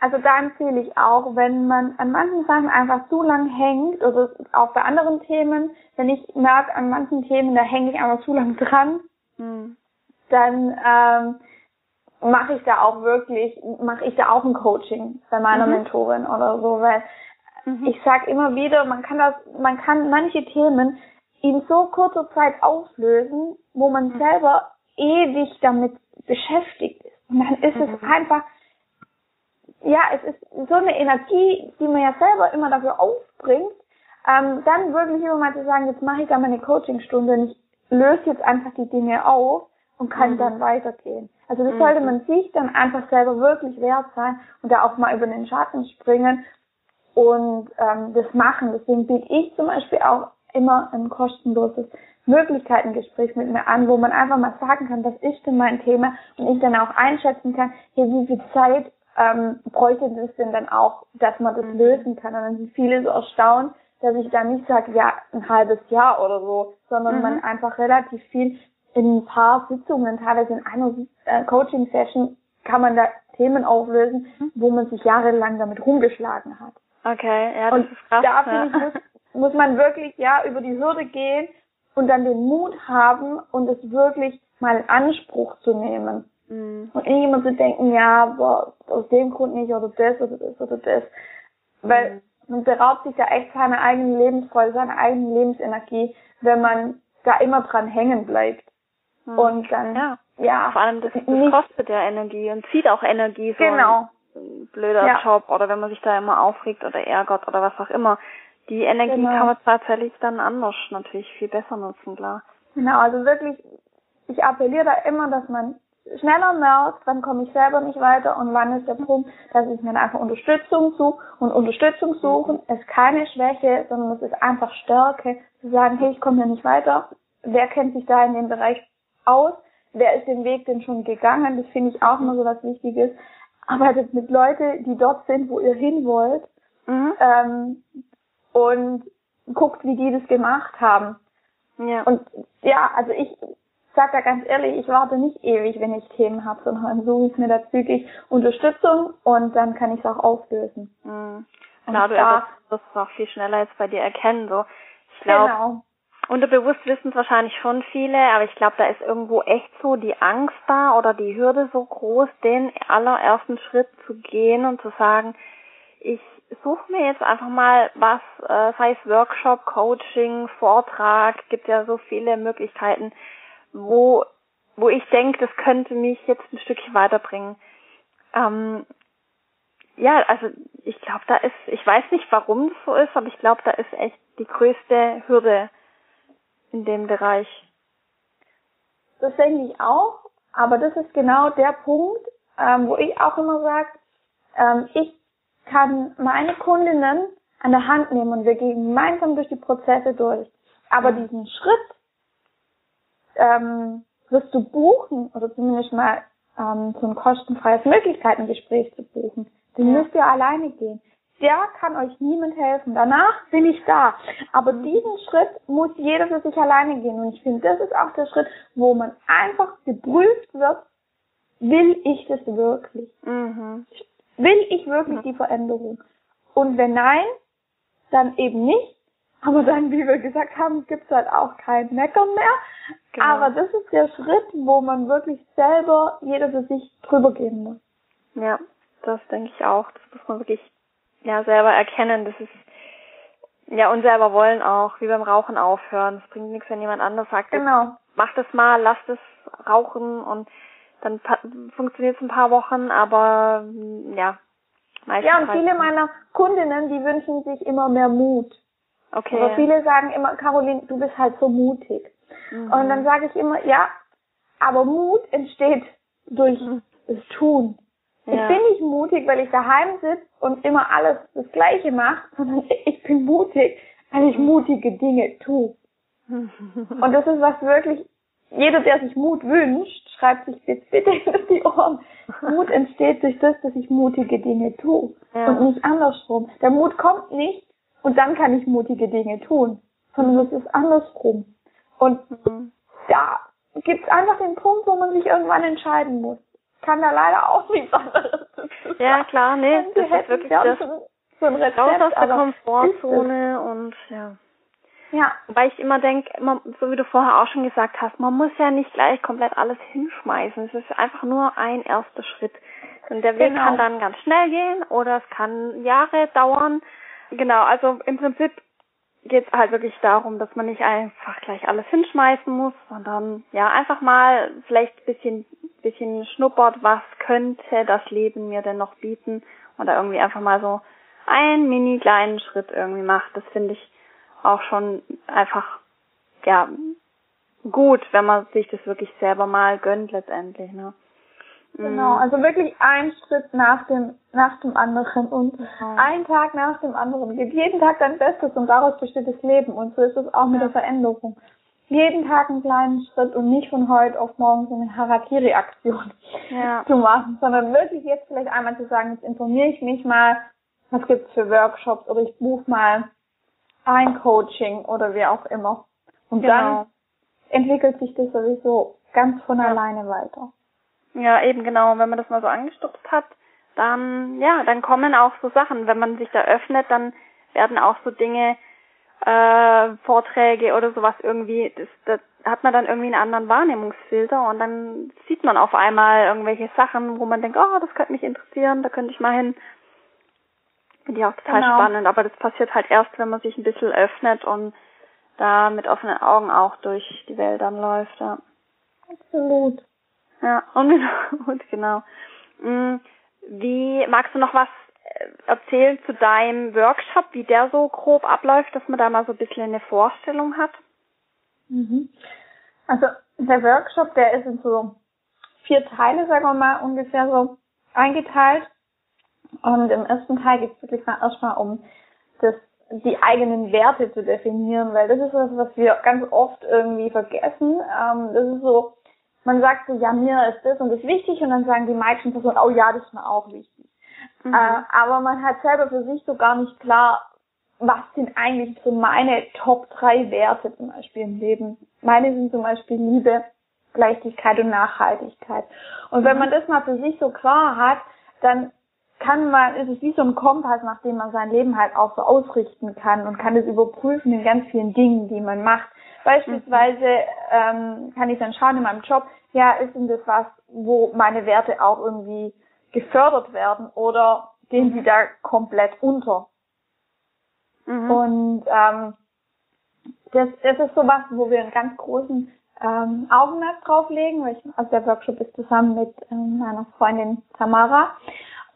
Also da empfehle ich auch, wenn man an manchen Sachen einfach zu lang hängt, oder auch bei anderen Themen, wenn ich merke, an manchen Themen, da hänge ich einfach zu lang dran, hm. dann ähm, mache ich da auch wirklich, mache ich da auch ein Coaching bei meiner mhm. Mentorin oder so, weil Mhm. Ich sage immer wieder, man kann das, man kann manche Themen in so kurzer Zeit auflösen, wo man mhm. selber ewig damit beschäftigt ist. Und dann ist mhm. es einfach, ja, es ist so eine Energie, die man ja selber immer dafür aufbringt, ähm, dann wirklich immer mal zu sagen, jetzt mache ich da meine Coachingstunde und ich löse jetzt einfach die Dinge auf und kann mhm. dann weitergehen. Also das mhm. sollte man sich dann einfach selber wirklich wert sein und da auch mal über den Schatten springen und ähm, das machen. Deswegen biete ich zum Beispiel auch immer ein kostenloses Möglichkeitengespräch mit mir an, wo man einfach mal sagen kann, was ist denn mein Thema und ich dann auch einschätzen kann, hier, wie viel Zeit ähm, bräuchte es denn dann auch, dass man das mhm. lösen kann. Und dann sind viele so erstaunt, dass ich da nicht sage, ja, ein halbes Jahr oder so, sondern mhm. man einfach relativ viel in ein paar Sitzungen, teilweise in einer äh, Coaching-Session, kann man da Themen auflösen, mhm. wo man sich jahrelang damit rumgeschlagen hat. Okay, ja, das und ist krass. Da ja. ich, muss, muss man wirklich ja über die Hürde gehen und dann den Mut haben und es wirklich mal in Anspruch zu nehmen. Mhm. Und nicht immer zu denken, ja, boah, aus dem Grund nicht oder das oder das oder das. Weil mhm. man beraubt sich ja echt seiner eigenen Lebensfreude, seiner eigenen Lebensenergie, wenn man da immer dran hängen bleibt. Mhm. Und dann, ja. ja. Vor allem, das, das kostet ja Energie und zieht auch Energie. So genau. Ein blöder ja. Job oder wenn man sich da immer aufregt oder ärgert oder was auch immer. Die Energie genau. kann man tatsächlich dann anders natürlich viel besser nutzen, klar. Genau, also wirklich, ich appelliere da immer, dass man schneller merkt, wann komme ich selber nicht weiter und wann ist der Punkt, dass ich mir einfach Unterstützung suche. Und Unterstützung suchen ist keine Schwäche, sondern es ist einfach Stärke, zu sagen, hey, ich komme hier nicht weiter. Wer kennt sich da in dem Bereich aus? Wer ist den Weg denn schon gegangen? Das finde ich auch immer so was Wichtiges. Arbeitet mit Leuten, die dort sind, wo ihr hin wollt. Mhm. Ähm, und guckt, wie die das gemacht haben. Ja. Und ja, also ich sag da ganz ehrlich, ich warte nicht ewig, wenn ich Themen habe, sondern suche ich mir da zügig Unterstützung und dann kann ich es auch auflösen. Mhm. Klar, du da, es auch viel schneller jetzt bei dir erkennen. So, ich glaube, genau. Unterbewusst wissen es wahrscheinlich schon viele, aber ich glaube, da ist irgendwo echt so die Angst da oder die Hürde so groß, den allerersten Schritt zu gehen und zu sagen, ich suche mir jetzt einfach mal was, äh, sei es Workshop, Coaching, Vortrag, gibt ja so viele Möglichkeiten, wo, wo ich denke, das könnte mich jetzt ein Stückchen weiterbringen. Ähm, ja, also ich glaube, da ist, ich weiß nicht, warum das so ist, aber ich glaube, da ist echt die größte Hürde in dem Bereich. Das denke ich auch, aber das ist genau der Punkt, ähm, wo ich auch immer sage, ähm, ich kann meine Kundinnen an der Hand nehmen und wir gehen gemeinsam durch die Prozesse durch. Aber diesen Schritt ähm, wirst du buchen oder zumindest mal ähm, so ein kostenfreies Möglichkeitengespräch zu buchen, den ja. müsst ihr alleine gehen. Der kann euch niemand helfen. Danach bin ich da. Aber diesen Schritt muss jeder für sich alleine gehen. Und ich finde, das ist auch der Schritt, wo man einfach geprüft wird, will ich das wirklich? Mhm. Will ich wirklich die Veränderung? Und wenn nein, dann eben nicht. Aber dann, wie wir gesagt haben, gibt's halt auch kein Meckern mehr. Genau. Aber das ist der Schritt, wo man wirklich selber jeder für sich drüber gehen muss. Ja, das denke ich auch. Das muss man wirklich ja selber erkennen. Das ist ja und selber wollen auch, wie beim Rauchen aufhören. Es bringt nichts, wenn jemand anderes sagt, genau. mach das mal, lass das rauchen und dann funktioniert es ein paar Wochen, aber ja. Ja, und viele meiner Kundinnen, die wünschen sich immer mehr Mut. Okay. Aber viele sagen immer, Caroline, du bist halt so mutig. Mhm. Und dann sage ich immer, ja, aber Mut entsteht durch mhm. das Tun. Ja. Ich bin nicht mutig, weil ich daheim sitze und immer alles das Gleiche mache, sondern [laughs] ich bin mutig, weil ich mutige Dinge tue. und das ist was wirklich jeder, der sich Mut wünscht, schreibt sich bitte, bitte [laughs] in die Ohren. Mut entsteht durch das, dass ich mutige Dinge tue. Ja. Und nicht andersrum. Der Mut kommt nicht und dann kann ich mutige Dinge tun. Sondern es ist andersrum. Und mhm. da gibt's einfach den Punkt, wo man sich irgendwann entscheiden muss. Kann da leider auch nichts anderes Ja, klar, nee. Das ist wirklich das, so ein Rezept, raus aus der Komfortzone und ja. Ja. Weil ich immer denke, so wie du vorher auch schon gesagt hast, man muss ja nicht gleich komplett alles hinschmeißen. Es ist einfach nur ein erster Schritt. Und der Weg genau. kann dann ganz schnell gehen oder es kann Jahre dauern. Genau, also im Prinzip geht es halt wirklich darum, dass man nicht einfach gleich alles hinschmeißen muss, sondern ja einfach mal vielleicht ein bisschen, bisschen schnuppert, was könnte das Leben mir denn noch bieten oder irgendwie einfach mal so einen mini kleinen Schritt irgendwie macht. Das finde ich auch schon einfach, ja, gut, wenn man sich das wirklich selber mal gönnt letztendlich, ne? Genau, mm. also wirklich ein Schritt nach dem, nach dem anderen und mhm. ein Tag nach dem anderen. Gib jeden Tag dein Bestes und daraus besteht das Leben und so ist es auch mit ja. der Veränderung. Jeden Tag einen kleinen Schritt und nicht von heute auf morgen so eine Harakiri-Aktion ja. [laughs] zu machen, sondern wirklich jetzt vielleicht einmal zu sagen, jetzt informiere ich mich mal, was gibt's für Workshops oder ich buche mal ein Coaching oder wie auch immer. Und genau. dann entwickelt sich das sowieso ganz von ja. alleine weiter. Ja, eben genau. Wenn man das mal so angestupst hat, dann, ja, dann kommen auch so Sachen. Wenn man sich da öffnet, dann werden auch so Dinge, äh, Vorträge oder sowas irgendwie, das, das hat man dann irgendwie einen anderen Wahrnehmungsfilter und dann sieht man auf einmal irgendwelche Sachen, wo man denkt, oh, das könnte mich interessieren, da könnte ich mal hin. Finde ich auch total genau. spannend, aber das passiert halt erst, wenn man sich ein bisschen öffnet und da mit offenen Augen auch durch die Welt dann läuft, ja. Absolut. Ja, [laughs] unbedingt, genau. Mm, wie, magst du noch was erzählen zu deinem Workshop, wie der so grob abläuft, dass man da mal so ein bisschen eine Vorstellung hat? Mhm. Also der Workshop, der ist in so vier Teile, sagen wir mal, ungefähr so eingeteilt. Und im ersten Teil geht es wirklich mal erstmal um das, die eigenen Werte zu definieren, weil das ist was, was wir ganz oft irgendwie vergessen. Ähm, das ist so, man sagt so, ja, mir ist das und das wichtig und dann sagen die meisten Personen, oh ja, das ist mir auch wichtig. Mhm. Äh, aber man hat selber für sich so gar nicht klar, was sind eigentlich so meine Top drei Werte zum Beispiel im Leben. Meine sind zum Beispiel Liebe, Leichtigkeit und Nachhaltigkeit. Und wenn mhm. man das mal für sich so klar hat, dann kann man, ist es wie so ein Kompass, nach dem man sein Leben halt auch so ausrichten kann und kann es überprüfen in ganz vielen Dingen, die man macht. Beispielsweise ähm, kann ich dann schauen in meinem Job, ja, ist denn das was, wo meine Werte auch irgendwie gefördert werden oder gehen die da komplett unter? Mhm. Und ähm, das, das ist sowas, wo wir einen ganz großen ähm, Augenmerk drauflegen, weil ich, also der Workshop ist zusammen mit ähm, meiner Freundin Tamara.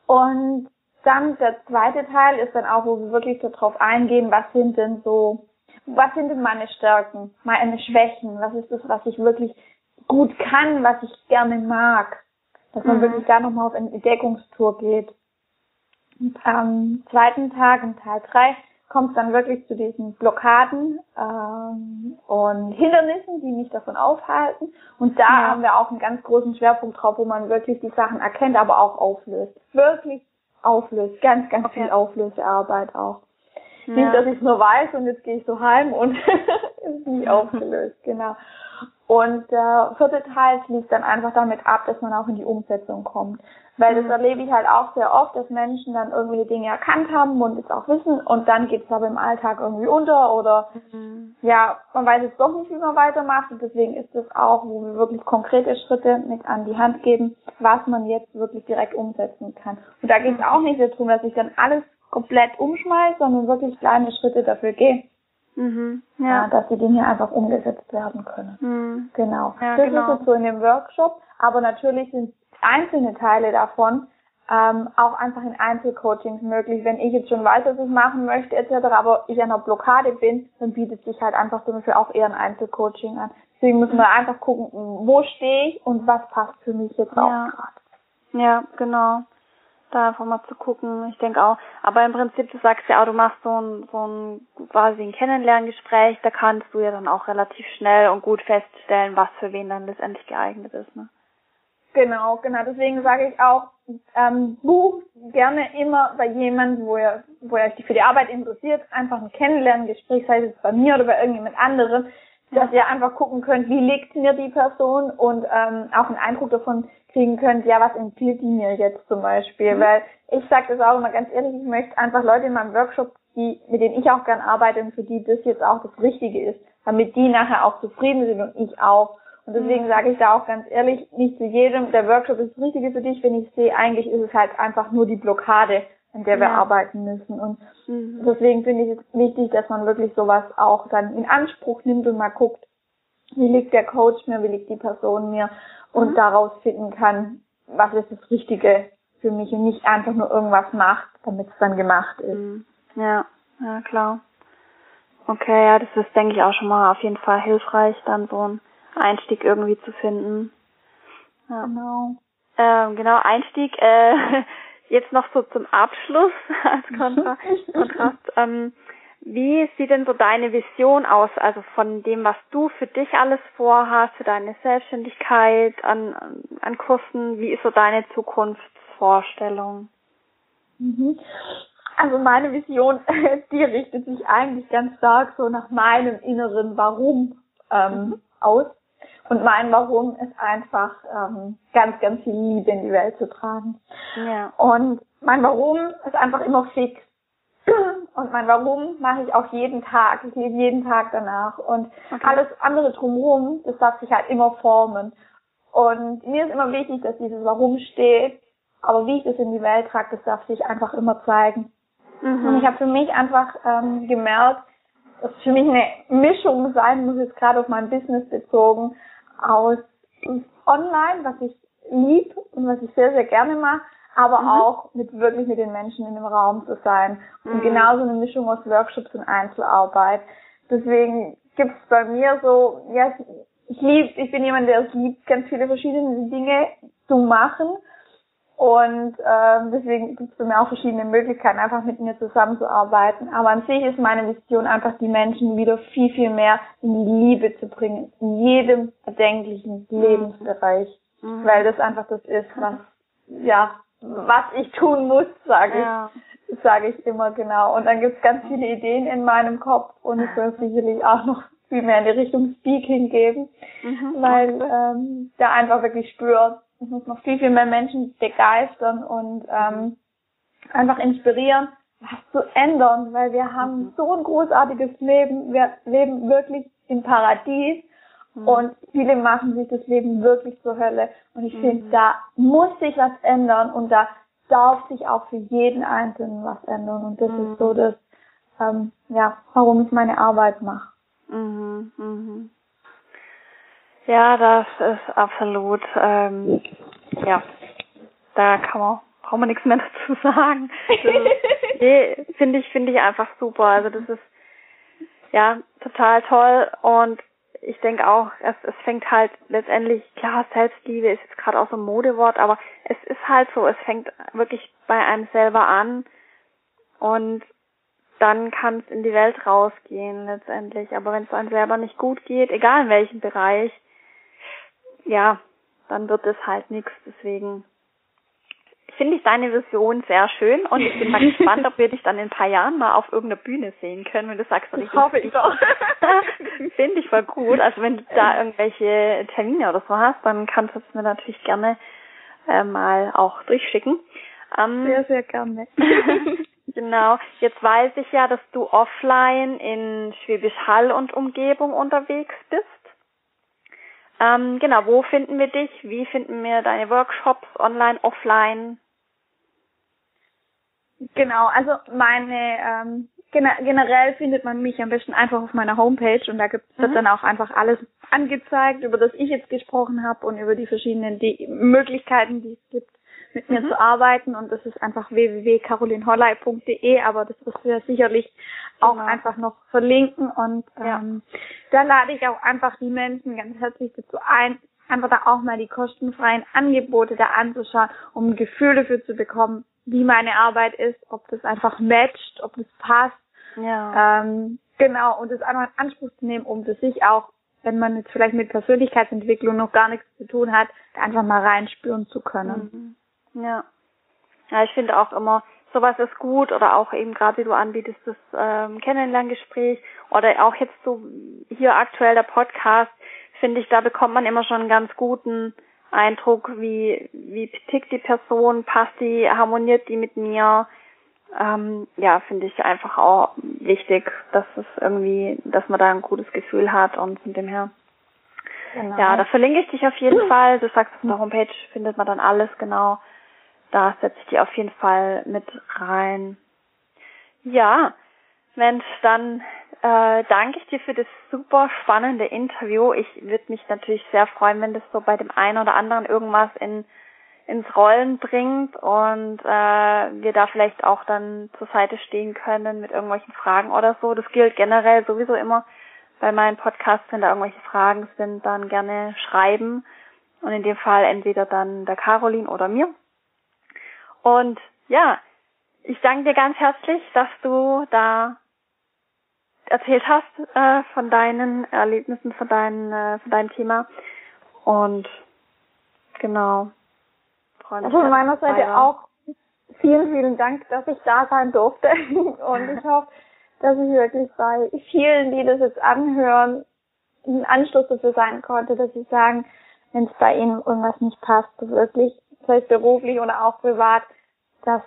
Und dann der zweite Teil ist dann auch, wo wir wirklich so drauf eingehen, was sind denn so, was sind denn meine Stärken, meine Schwächen, was ist das, was ich wirklich gut kann, was ich gerne mag. Dass man mhm. wirklich da nochmal auf eine Entdeckungstour geht. Und am zweiten Tag, im Teil drei kommt es dann wirklich zu diesen Blockaden ähm, und Hindernissen, die mich davon aufhalten. Und da ja. haben wir auch einen ganz großen Schwerpunkt drauf, wo man wirklich die Sachen erkennt, aber auch auflöst. Wirklich auflöst. Ganz, ganz okay. viel Auflösearbeit auch. Ja. Nicht, dass ich es nur weiß und jetzt gehe ich so heim und [laughs] ist nie aufgelöst, genau. Und der vierte Teil schließt dann einfach damit ab, dass man auch in die Umsetzung kommt. Weil das mhm. erlebe ich halt auch sehr oft, dass Menschen dann irgendwelche Dinge erkannt haben und es auch wissen und dann geht es aber im Alltag irgendwie unter oder mhm. ja, man weiß jetzt doch nicht, wie man weitermacht und deswegen ist es auch, wo wir wirklich konkrete Schritte mit an die Hand geben, was man jetzt wirklich direkt umsetzen kann. Und da geht es mhm. auch nicht darum, dass ich dann alles komplett umschmeiße, sondern wirklich kleine Schritte dafür gehe. Mhm, ja. Äh, dass die Dinge einfach umgesetzt werden können. Mhm. Genau. Ja, das genau. ist jetzt so in dem Workshop, aber natürlich sind einzelne Teile davon ähm, auch einfach in Einzelcoachings möglich. Wenn ich jetzt schon weiß, was ich machen möchte etc., aber ich an einer Blockade bin, dann bietet sich halt einfach dafür auch eher ein Einzelcoaching an. Deswegen müssen wir einfach gucken, wo stehe ich und was passt für mich jetzt auch ja. gerade. Ja, genau. Da einfach mal zu gucken. Ich denke auch, aber im Prinzip, du sagst ja auch, du machst so ein, so ein quasi ein Kennenlerngespräch, da kannst du ja dann auch relativ schnell und gut feststellen, was für wen dann letztendlich geeignet ist, ne? Genau, genau. Deswegen sage ich auch, ähm, bucht gerne immer bei jemandem, wo ihr, wo ihr euch für die Arbeit interessiert, einfach ein Kennenlerngespräch, sei es bei mir oder bei irgendjemand anderem, dass ihr einfach gucken könnt, wie liegt mir die Person und ähm, auch einen Eindruck davon kriegen könnt, ja, was empfiehlt die mir jetzt zum Beispiel. Mhm. Weil ich sage das auch immer ganz ehrlich, ich möchte einfach Leute in meinem Workshop, die, mit denen ich auch gern arbeite und für die das jetzt auch das Richtige ist, damit die nachher auch zufrieden sind und ich auch. Und deswegen mhm. sage ich da auch ganz ehrlich, nicht zu jedem, der Workshop ist das Richtige für dich, wenn ich sehe, eigentlich ist es halt einfach nur die Blockade, an der wir ja. arbeiten müssen. Und mhm. deswegen finde ich es wichtig, dass man wirklich sowas auch dann in Anspruch nimmt und mal guckt, wie liegt der Coach mir, wie liegt die Person mir und mhm. daraus finden kann, was ist das Richtige für mich und nicht einfach nur irgendwas macht, damit es dann gemacht ist. Mhm. Ja, ja klar. Okay, ja, das ist, denke ich, auch schon mal auf jeden Fall hilfreich, dann so ein Einstieg irgendwie zu finden. Ja. Genau. Ähm, genau, Einstieg. Äh, [laughs] jetzt noch so zum Abschluss [laughs] als Kontrast. Kontrast ähm, wie sieht denn so deine Vision aus, also von dem, was du für dich alles vorhast, für deine Selbstständigkeit, an, an Kursen, wie ist so deine Zukunftsvorstellung? Mhm. Also meine Vision, [laughs] die richtet sich eigentlich ganz stark so nach meinem inneren Warum ähm, mhm. aus. Und mein Warum ist einfach ähm, ganz, ganz viel Liebe in die Welt zu tragen. Ja. Und mein Warum ist einfach immer fix. Und mein Warum mache ich auch jeden Tag. Ich lebe jeden Tag danach. Und okay. alles andere drumherum, das darf sich halt immer formen. Und mir ist immer wichtig, dass dieses Warum steht. Aber wie ich das in die Welt trage, das darf sich einfach immer zeigen. Mhm. Und ich habe für mich einfach ähm, gemerkt, dass für mich eine Mischung sein muss, jetzt gerade auf mein Business bezogen, aus online, was ich lieb und was ich sehr, sehr gerne mache, aber mhm. auch mit wirklich mit den Menschen in dem Raum zu sein. Und mhm. genauso eine Mischung aus Workshops und Einzelarbeit. Deswegen gibt's bei mir so, ja, ich lieb, ich bin jemand, der es liebt, ganz viele verschiedene Dinge zu machen und ähm, deswegen gibt es für mich auch verschiedene Möglichkeiten, einfach mit mir zusammenzuarbeiten. Aber an sich ist meine Vision einfach, die Menschen wieder viel, viel mehr in die Liebe zu bringen, in jedem erdenklichen mhm. Lebensbereich. Mhm. Weil das einfach das ist, was, ja, was ich tun muss, sage ja. ich, sage ich immer genau. Und dann gibt es ganz viele Ideen in meinem Kopf und es soll sicherlich auch noch viel mehr in die Richtung Speaking geben, mhm. weil ähm, da einfach wirklich spürt, ich muss noch viel, viel mehr Menschen begeistern und ähm, einfach inspirieren, was zu ändern, weil wir haben mhm. so ein großartiges Leben, wir leben wirklich im Paradies mhm. und viele machen sich das Leben wirklich zur Hölle. Und ich mhm. finde, da muss sich was ändern und da darf sich auch für jeden Einzelnen was ändern. Und das ist so mhm. das, ähm, ja, warum ich meine Arbeit mache. Mhm. Mhm. Ja, das ist absolut, ähm, ja, da kann man, braucht man nichts mehr [laughs] dazu sagen. [laughs] nee, finde ich, finde ich einfach super. Also das ist, ja, total toll und ich denke auch, es, es fängt halt letztendlich, klar, Selbstliebe ist jetzt gerade auch so ein Modewort, aber es ist halt so, es fängt wirklich bei einem selber an und dann kann es in die Welt rausgehen letztendlich. Aber wenn es einem selber nicht gut geht, egal in welchem Bereich, ja, dann wird es halt nichts. Deswegen finde ich deine Vision sehr schön und ich bin mal [laughs] gespannt, ob wir dich dann in ein paar Jahren mal auf irgendeiner Bühne sehen können, wenn du sagst, ich hoffe ich doch. [laughs] finde ich voll gut. Also wenn du da irgendwelche Termine oder so hast, dann kannst du es mir natürlich gerne äh, mal auch durchschicken. Ähm, sehr, sehr gerne. [laughs] genau. Jetzt weiß ich ja, dass du offline in Schwäbisch Hall und Umgebung unterwegs bist. Ähm, genau, wo finden wir dich? Wie finden wir deine Workshops online, offline? Genau, also meine ähm, generell findet man mich am besten einfach auf meiner Homepage und da gibt es mhm. dann auch einfach alles angezeigt, über das ich jetzt gesprochen habe und über die verschiedenen die Möglichkeiten, die es gibt mit mir mhm. zu arbeiten und das ist einfach www.carolinholley.de, aber das wirst du ja sicherlich genau. auch einfach noch verlinken und ähm, ja. da lade ich auch einfach die Menschen ganz herzlich dazu ein, einfach da auch mal die kostenfreien Angebote da anzuschauen, um ein Gefühl dafür zu bekommen, wie meine Arbeit ist, ob das einfach matcht, ob das passt. Ja. Ähm, genau, und das einfach in Anspruch zu nehmen, um für sich auch, wenn man jetzt vielleicht mit Persönlichkeitsentwicklung noch gar nichts zu tun hat, einfach mal reinspüren zu können. Mhm. Ja. Ja, ich finde auch immer, sowas ist gut oder auch eben gerade wie du anbietest, das ähm, Kennenlerngespräch oder auch jetzt so hier aktuell der Podcast, finde ich, da bekommt man immer schon einen ganz guten Eindruck, wie, wie tickt die Person, passt die, harmoniert die mit mir. Ähm, ja, finde ich einfach auch wichtig, dass es irgendwie, dass man da ein gutes Gefühl hat und von dem her. Genau. Ja, da verlinke ich dich auf jeden [clears throat] Fall. Du sagst, auf der Homepage findet man dann alles genau da setze ich die auf jeden Fall mit rein. Ja, Mensch, dann äh, danke ich dir für das super spannende Interview. Ich würde mich natürlich sehr freuen, wenn das so bei dem einen oder anderen irgendwas in ins Rollen bringt und äh, wir da vielleicht auch dann zur Seite stehen können mit irgendwelchen Fragen oder so. Das gilt generell sowieso immer bei meinen Podcasts, wenn da irgendwelche Fragen sind, dann gerne schreiben und in dem Fall entweder dann der Caroline oder mir. Und ja, ich danke dir ganz herzlich, dass du da erzählt hast äh, von deinen Erlebnissen, von, deinen, äh, von deinem Thema. Und genau. Also von meiner Seite auch vielen, vielen Dank, dass ich da sein durfte. [laughs] Und ich [laughs] hoffe, dass ich wirklich bei vielen, die das jetzt anhören, ein Anschluss dafür sein konnte, dass sie sagen, wenn es bei ihnen irgendwas nicht passt, wirklich, sei es beruflich oder auch privat, dass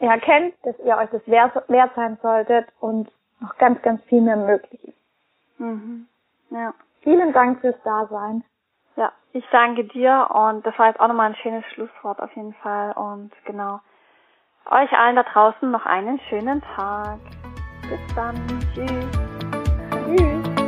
ihr erkennt, dass ihr euch das wert, wert sein solltet und noch ganz, ganz viel mehr möglich ist. Mhm. Ja. Vielen Dank fürs Dasein. Ja, ich danke dir und das war jetzt auch nochmal ein schönes Schlusswort auf jeden Fall und genau. Euch allen da draußen noch einen schönen Tag. Bis dann. Tschüss. Tschüss.